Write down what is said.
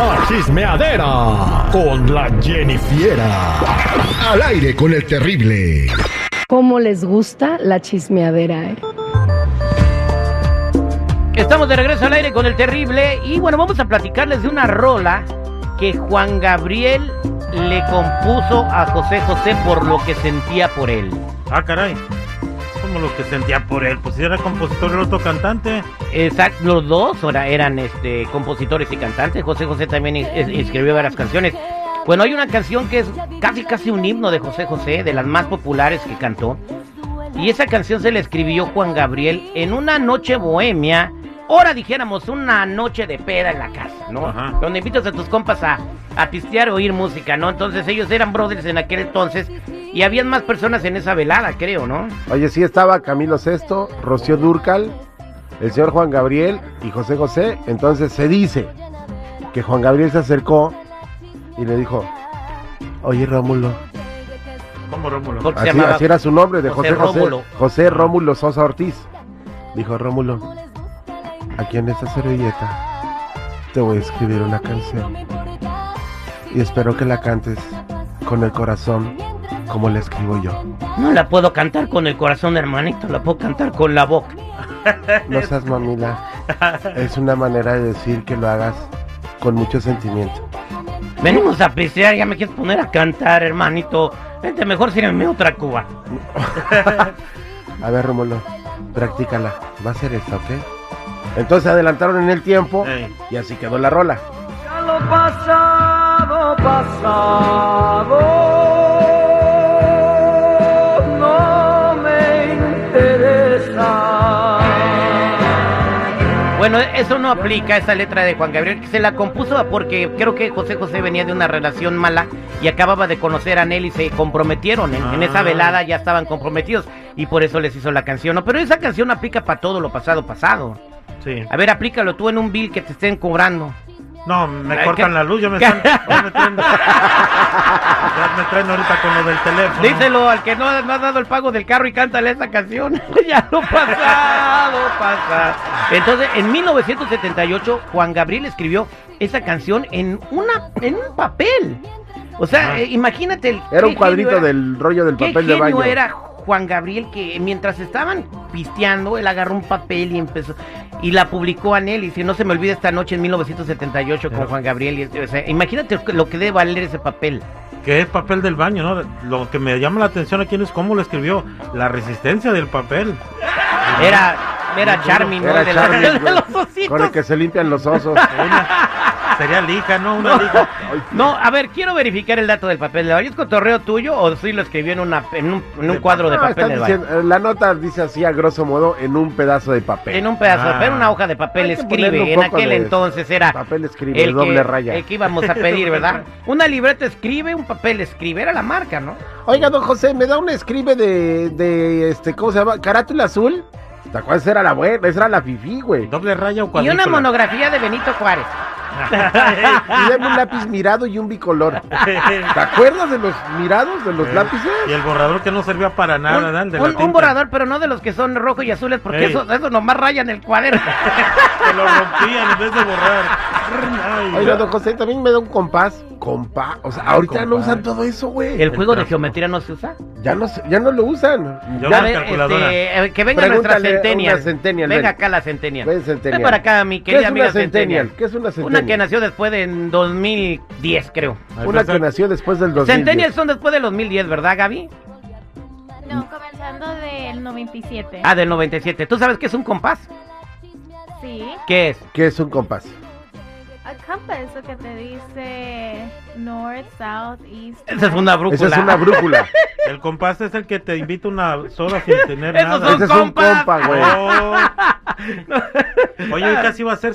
La chismeadera con la Jennifiera. Al aire con el terrible. ¿Cómo les gusta la chismeadera? eh? Estamos de regreso al aire con el terrible y bueno, vamos a platicarles de una rola que Juan Gabriel le compuso a José José por lo que sentía por él. Ah, caray. Como lo que sentía por él. Pues si era compositor y otro cantante. Exacto, los dos ahora eran este, compositores y cantantes. José José también es- es- escribió varias canciones. Bueno, hay una canción que es casi casi un himno de José José, de las más populares que cantó. Y esa canción se la escribió Juan Gabriel en una noche bohemia. Ahora dijéramos una noche de peda en la casa, ¿no? Ajá. Donde invitas a tus compas a, a pistear o oír música, ¿no? Entonces ellos eran brothers en aquel entonces y habían más personas en esa velada, creo, ¿no? Oye, sí estaba Camilo Sesto, Rocío Durcal, el señor Juan Gabriel y José José. Entonces se dice que Juan Gabriel se acercó y le dijo, oye Rómulo, ¿Cómo Rómulo? Así, era su nombre de José José José, Rómulo. José Rómulo Sosa Ortiz. Dijo Rómulo, aquí en esta servilleta te voy a escribir una canción y espero que la cantes con el corazón como la escribo yo. No la puedo cantar con el corazón, hermanito, la puedo cantar con la boca. No seas mamila. Es una manera de decir que lo hagas con mucho sentimiento. Venimos a pistear, ya me quieres poner a cantar, hermanito. Vente, mejor sírveme otra cuba. A ver, Rómulo, practícala. Va a ser esta, ¿ok? Entonces adelantaron en el tiempo y así quedó la rola. Ya lo pasado, pasado, Bueno, eso no aplica, esa letra de Juan Gabriel, que se la compuso porque creo que José José venía de una relación mala y acababa de conocer a Nelly y se comprometieron. En, en esa Ah. velada ya estaban comprometidos y por eso les hizo la canción. ¿no? Pero esa canción aplica para todo lo pasado, pasado. Sí. A ver, aplícalo tú en un bill que te estén cobrando. No, me Ay, cortan la luz, ya me están. Ya me traen, ya me traen ahorita con lo del teléfono. Díselo al que no, no ha dado el pago del carro y cántale esa canción. ya lo pasado, pasado. Entonces, en 1978, Juan Gabriel escribió esa canción en una en un papel. O sea, Ah. eh, imagínate el Era un cuadrito era- del rollo del qué papel de baño. era Juan Gabriel que mientras estaban pisteando, él agarró un papel y empezó y la publicó a Nelly. Si no se me olvida esta noche en 1978 con Juan Gabriel. y- o sea, imagínate lo que debe valer ese papel. Que es papel del baño, ¿no? Lo que me llama la atención aquí es cómo lo escribió. La resistencia del papel. Era, era Charmy, ¿no? Era de, la- de los Con ositos. el que se limpian los osos. Sería lija, ¿no? Una lija. No, a ver, quiero verificar el dato del papel de baño. ¿Es cotorreo tuyo o sí lo escribió en, una, en, un, en un cuadro de No, papel de baño? diciendo- la nota dice así a grosso modo en un pedazo de papel. En un pedazo, Ah. pero una hoja de papel escribe. En aquel de entonces era Papel escribe, el doble que, raya. el que íbamos a pedir, ¿verdad? Una libreta escribe, un papel escribe. Era la marca, ¿no? Oiga, don José, ¿me da un escribe de, de este, ¿cómo se llama? Carátula azul. ¿Te acuerdas? Esa era la buena, esa era la fifí, güey. Doble raya o Y cuadrícula. una monografía de Benito Juárez. Y dame un lápiz mirado y un bicolor. ¿Te acuerdas de los mirados, de los Eh, lápices? Y el borrador que no servía para nada. El de la un- un borrador, pero no de los que son rojos y azules, porque Ey. eso, eso nomás rayan el cuaderno. Que lo rompían en vez de borrar. Ay, Oiga, don José, también me da un compás. Compás. O sea, ahorita no usan todo eso, güey. ¿El juego de geometría no se usa? Ya no, ya no lo usan. Yo Ya este, eh, que venga nuestra Pregúntale Centennial. Centennial, Venga ven. acá la Centennial. Ven, Centennial. Ven para acá, mi ¿Qué querida es amiga una Centennial? Centennial. ¿Qué es una Una Centennial? que nació después de en 2010, creo. Una que nació después del 2010. Centennial son después del 2010, ¿verdad, Gaby? No, comenzando del 97. Ah, del 97. ¿Tú sabes qué es un compás? Sí. ¿Qué es? ¿Qué es un compás? A compass, lo que te dice north, south, east. Esa es una brújula. Esa es una brújula. El compás es el que te invita una soda sin tener Esos nada. son Ese es un compas. compa, güey. Oh. Oye, hoy casi va a ser